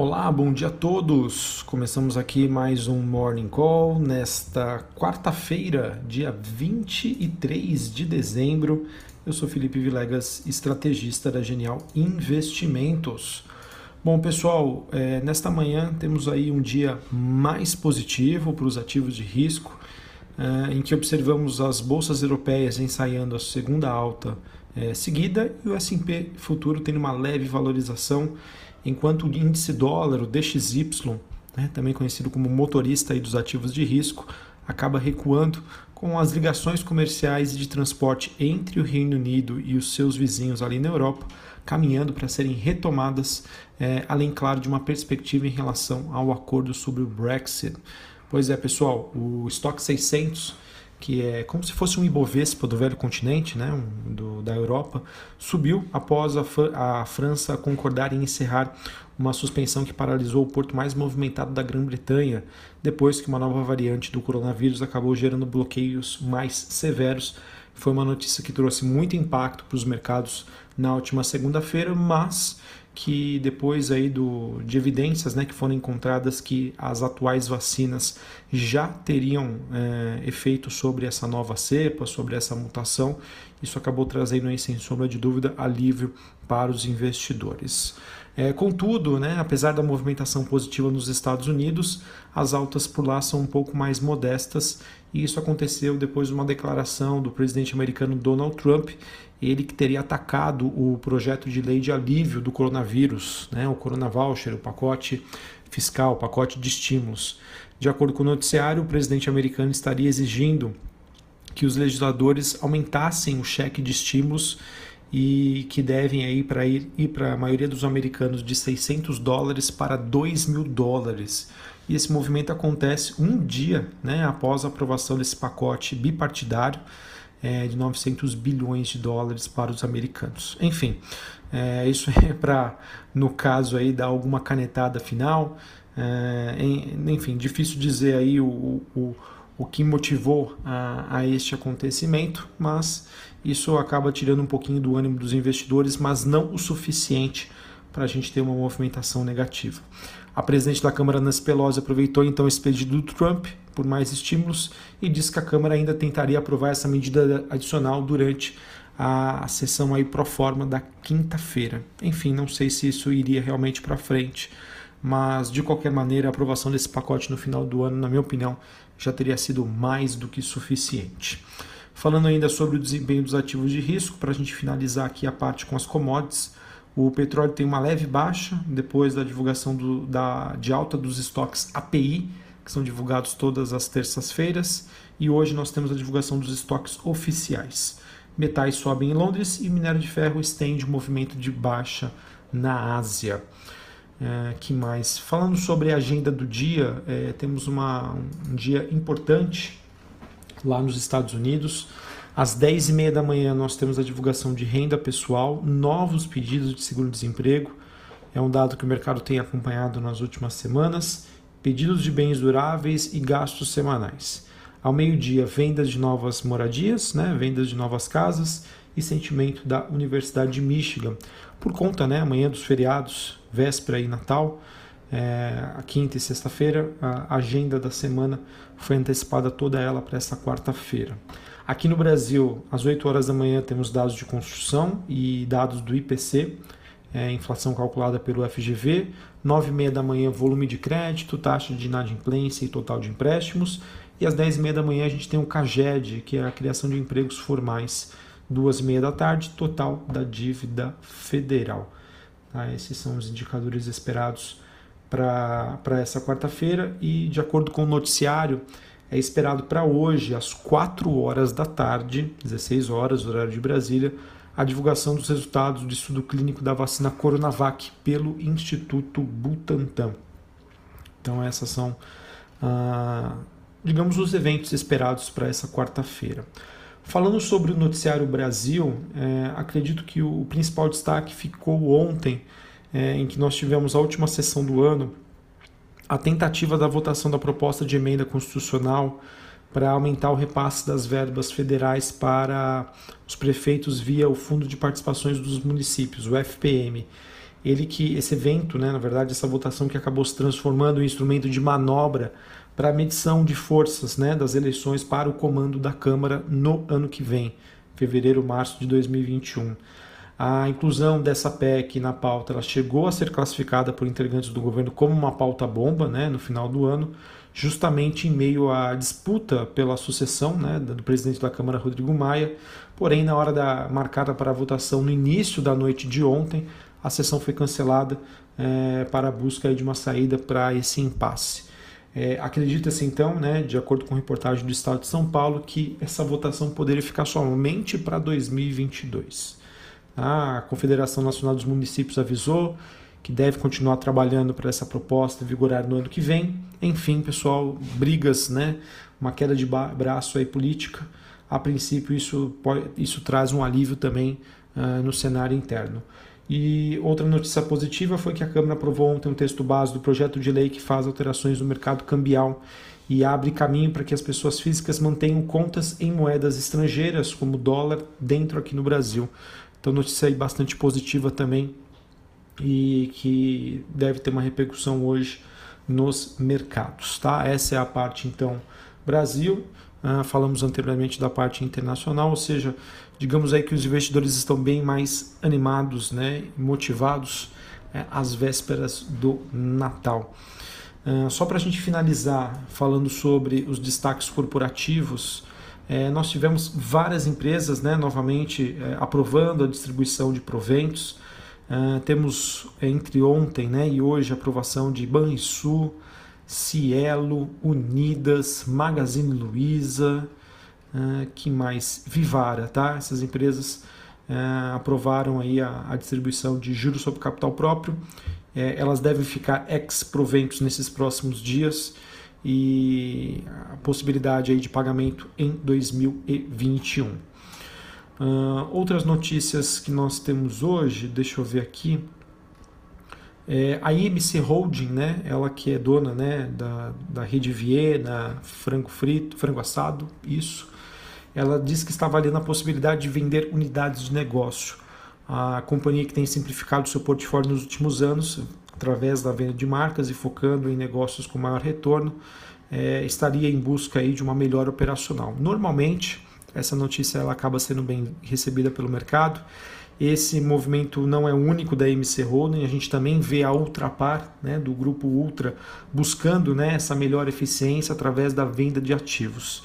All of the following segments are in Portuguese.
Olá, bom dia a todos. Começamos aqui mais um Morning Call nesta quarta-feira, dia 23 de dezembro. Eu sou Felipe Vilegas, estrategista da Genial Investimentos. Bom, pessoal, é, nesta manhã temos aí um dia mais positivo para os ativos de risco, é, em que observamos as bolsas europeias ensaiando a segunda alta é, seguida e o S&P futuro tendo uma leve valorização enquanto o índice dólar, o DXY, né, também conhecido como motorista dos ativos de risco, acaba recuando com as ligações comerciais e de transporte entre o Reino Unido e os seus vizinhos ali na Europa caminhando para serem retomadas, é, além, claro, de uma perspectiva em relação ao acordo sobre o Brexit. Pois é, pessoal, o Stock 600 que é como se fosse um Ibovespa do velho continente, né, um, do, da Europa, subiu após a, a, França concordar em encerrar uma suspensão que paralisou o porto mais movimentado da Grã-Bretanha, depois que uma nova variante do coronavírus acabou gerando bloqueios mais severos. Foi uma notícia que trouxe muito impacto para os mercados na última segunda-feira, mas que depois aí do, de evidências né, que foram encontradas que as atuais vacinas já teriam é, efeito sobre essa nova cepa, sobre essa mutação, isso acabou trazendo sem sombra de dúvida, alívio para os investidores. É, contudo, né, apesar da movimentação positiva nos Estados Unidos, as altas por lá são um pouco mais modestas e isso aconteceu depois de uma declaração do presidente americano Donald Trump, ele que teria atacado o projeto de lei de alívio do coronavírus, né, o Corona Voucher, o pacote fiscal, o pacote de estímulos. De acordo com o noticiário, o presidente americano estaria exigindo que os legisladores aumentassem o cheque de estímulos e que devem aí para ir, ir para a maioria dos americanos de 600 dólares para 2 mil dólares. E esse movimento acontece um dia né, após a aprovação desse pacote bipartidário é, de 900 bilhões de dólares para os americanos. Enfim, é, isso é para, no caso aí, dar alguma canetada final. É, enfim, difícil dizer aí o, o, o que motivou a, a este acontecimento, mas isso acaba tirando um pouquinho do ânimo dos investidores, mas não o suficiente para a gente ter uma movimentação negativa. A presidente da Câmara, Nancy Pelosi, aproveitou então esse pedido do Trump por mais estímulos e disse que a Câmara ainda tentaria aprovar essa medida adicional durante a sessão aí pro forma da quinta-feira. Enfim, não sei se isso iria realmente para frente, mas de qualquer maneira a aprovação desse pacote no final do ano, na minha opinião, já teria sido mais do que suficiente. Falando ainda sobre o desempenho dos ativos de risco, para a gente finalizar aqui a parte com as commodities, o petróleo tem uma leve baixa depois da divulgação do, da, de alta dos estoques API, que são divulgados todas as terças-feiras, e hoje nós temos a divulgação dos estoques oficiais. Metais sobem em Londres e minério de ferro estende o movimento de baixa na Ásia. É, que mais? Falando sobre a agenda do dia, é, temos uma, um dia importante lá nos Estados Unidos. Às 10h30 da manhã, nós temos a divulgação de renda pessoal, novos pedidos de seguro-desemprego. É um dado que o mercado tem acompanhado nas últimas semanas. Pedidos de bens duráveis e gastos semanais. Ao meio-dia, vendas de novas moradias, né, vendas de novas casas e sentimento da Universidade de Michigan. Por conta, né, amanhã dos feriados, véspera e Natal, é, a quinta e sexta-feira, a agenda da semana foi antecipada toda ela para essa quarta-feira. Aqui no Brasil, às 8 horas da manhã, temos dados de construção e dados do IPC, é, inflação calculada pelo FGV. 9 e meia da manhã, volume de crédito, taxa de inadimplência e total de empréstimos. E às 10 e meia da manhã, a gente tem o CAGED, que é a criação de empregos formais. 2 e meia da tarde, total da dívida federal. Tá? Esses são os indicadores esperados para essa quarta-feira. E, de acordo com o noticiário, é esperado para hoje, às 4 horas da tarde, 16 horas, horário de Brasília, a divulgação dos resultados do estudo clínico da vacina Coronavac pelo Instituto Butantan. Então, essas são, ah, digamos, os eventos esperados para essa quarta-feira. Falando sobre o Noticiário Brasil, é, acredito que o principal destaque ficou ontem, é, em que nós tivemos a última sessão do ano a tentativa da votação da proposta de emenda constitucional para aumentar o repasse das verbas federais para os prefeitos via o Fundo de Participações dos Municípios, o FPM. ele que esse evento, né, na verdade, essa votação que acabou se transformando em instrumento de manobra para a medição de forças né, das eleições para o comando da Câmara no ano que vem, fevereiro, março de 2021. A inclusão dessa PEC na pauta ela chegou a ser classificada por integrantes do governo como uma pauta bomba né, no final do ano, justamente em meio à disputa pela sucessão né, do presidente da Câmara, Rodrigo Maia. Porém, na hora da marcada para a votação no início da noite de ontem, a sessão foi cancelada é, para a busca de uma saída para esse impasse. É, Acredita-se então, né, de acordo com reportagem do Estado de São Paulo, que essa votação poderia ficar somente para 2022. A Confederação Nacional dos Municípios avisou que deve continuar trabalhando para essa proposta vigorar no ano que vem. Enfim, pessoal, brigas, né, uma queda de braço aí política. A princípio, isso, pode, isso traz um alívio também uh, no cenário interno. E outra notícia positiva foi que a Câmara aprovou ontem um texto base do projeto de lei que faz alterações no mercado cambial e abre caminho para que as pessoas físicas mantenham contas em moedas estrangeiras, como dólar, dentro aqui no Brasil. Então, notícia aí bastante positiva também e que deve ter uma repercussão hoje nos mercados, tá? Essa é a parte então Brasil. Uh, falamos anteriormente da parte internacional, ou seja, digamos aí que os investidores estão bem mais animados, né, motivados é, às vésperas do Natal. Uh, só para a gente finalizar falando sobre os destaques corporativos, é, nós tivemos várias empresas, né, novamente é, aprovando a distribuição de proventos. Uh, temos entre ontem né, e hoje a aprovação de Banrisul, Cielo, Unidas, Magazine Luiza, uh, que mais? Vivara, tá? Essas empresas uh, aprovaram aí a, distribuição de juros sobre capital próprio. É, elas devem ficar ex-proventos nesses próximos dias e a possibilidade aí de pagamento em 2021. Uh, outras notícias que nós temos hoje, deixa eu ver aqui. É, a IMC Holding, né, ela que é dona né, da, da Rede Viena, frango frito, frango assado, isso, ela diz que está avaliando a possibilidade de vender unidades de negócio. A companhia que tem simplificado seu portfólio nos últimos anos, através da venda de marcas e focando em negócios com maior retorno, é, estaria em busca aí de uma melhor operacional. Normalmente, essa notícia ela acaba sendo bem recebida pelo mercado. Esse movimento não é único da MC Holding, a gente também vê a Ultrapar, né, do grupo Ultra, buscando né, essa melhor eficiência através da venda de ativos.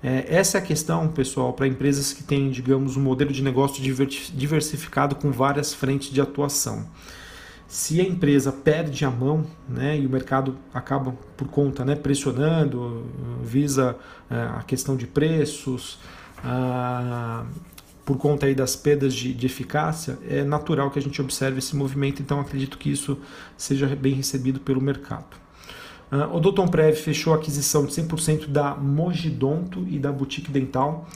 É, essa é a questão, pessoal, para empresas que têm, digamos, um modelo de negócio diversificado com várias frentes de atuação. Se a empresa perde a mão né, e o mercado acaba por conta né, pressionando, visa é, a questão de preços, ah, por conta aí das perdas de, de, eficácia, é natural que a gente observe esse movimento, então acredito que isso seja bem recebido pelo mercado. Ah, o Doutor Prev fechou a aquisição de 100% da Mogidonto e da Boutique Dental.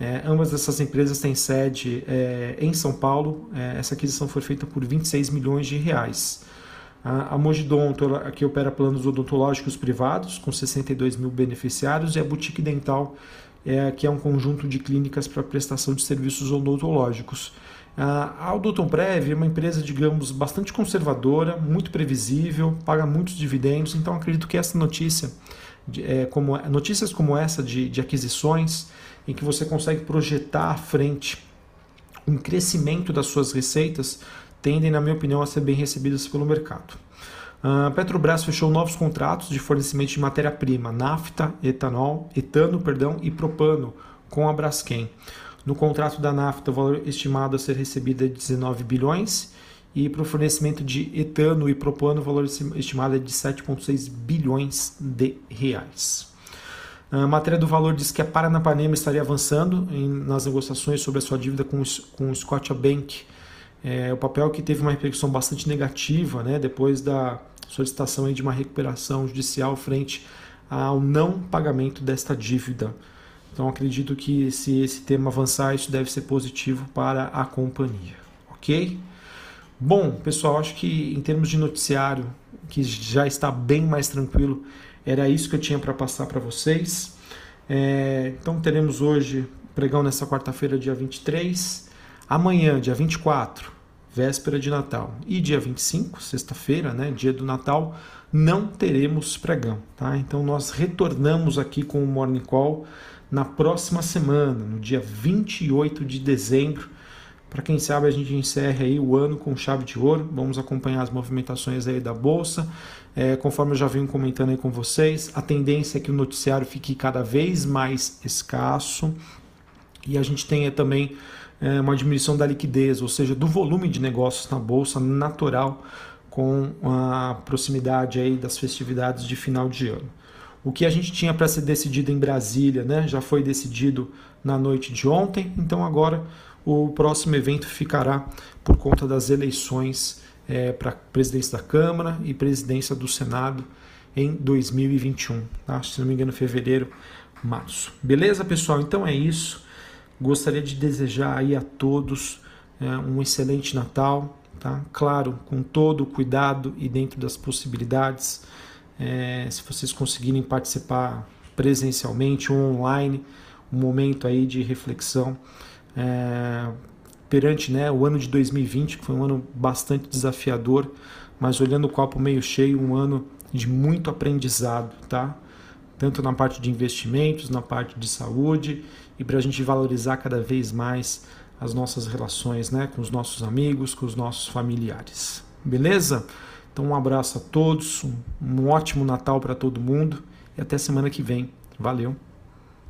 É, ambas essas empresas têm sede é, em São Paulo. É, essa aquisição foi feita por 26 milhões de reais. A, a Mogidonto, ela, que opera planos odontológicos privados, com 62 mil beneficiários, e a Boutique Dental, é, que é um conjunto de clínicas para prestação de serviços odontológicos. A Odonton Prev é uma empresa, digamos, bastante conservadora, muito previsível, paga muitos dividendos, então acredito que essa notícia, é, como, notícias como essa de, de aquisições, em que você consegue projetar à frente um crescimento das suas receitas, tendem, na minha opinião, a ser bem recebidas pelo mercado. A Petrobras fechou novos contratos de fornecimento de matéria-prima, nafta, etanol, etano perdão, e propano com a Braskem. No contrato da nafta, o valor estimado a ser recebido é de 19 bilhões e para o fornecimento de etano e propano, o valor estimado é de 7,6 bilhões de reais. A matéria do valor diz que a Paranapanema estaria avançando em, nas negociações sobre a sua dívida com, com o Scotiabank. É, o papel que teve uma repercussão bastante negativa né, depois da solicitação aí de uma recuperação judicial frente ao não pagamento desta dívida. Então acredito que se esse tema avançar, isso deve ser positivo para a companhia, ok? Bom, pessoal, acho que em termos de noticiário, que já está bem mais tranquilo, era isso que eu tinha para passar para vocês. É, então teremos hoje pregão nessa quarta-feira, dia 23. Amanhã, dia 24, véspera de Natal. E dia 25, sexta-feira, né, dia do Natal, não teremos pregão, tá? Então nós retornamos aqui com o Morning Call na próxima semana, no dia 28 de dezembro. Para quem sabe a gente encerra aí o ano com chave de ouro. Vamos acompanhar as movimentações aí da bolsa. É, conforme eu já venho comentando aí com vocês, a tendência é que o noticiário fique cada vez mais escasso e a gente tenha também é, uma diminuição da liquidez, ou seja, do volume de negócios na bolsa natural com a proximidade aí das festividades de final de ano. O que a gente tinha para ser decidido em Brasília, né, já foi decidido na noite de ontem, então agora o próximo evento ficará por conta das eleições é, para presidência da Câmara e presidência do Senado em 2021, tá? se não me engano, fevereiro, março. Beleza, pessoal? Então é isso. Gostaria de desejar aí a todos é, um excelente Natal, tá? Claro, com todo o cuidado e dentro das possibilidades. É, se vocês conseguirem participar presencialmente ou online, um momento aí de reflexão é, perante né, o ano de 2020, que foi um ano bastante desafiador, mas olhando o copo meio cheio, um ano de muito aprendizado, tá? Tanto na parte de investimentos, na parte de saúde e para a gente valorizar cada vez mais as nossas relações né, com os nossos amigos, com os nossos familiares. Beleza? Então, um abraço a todos, um, ótimo Natal para todo mundo e até semana que vem. Valeu!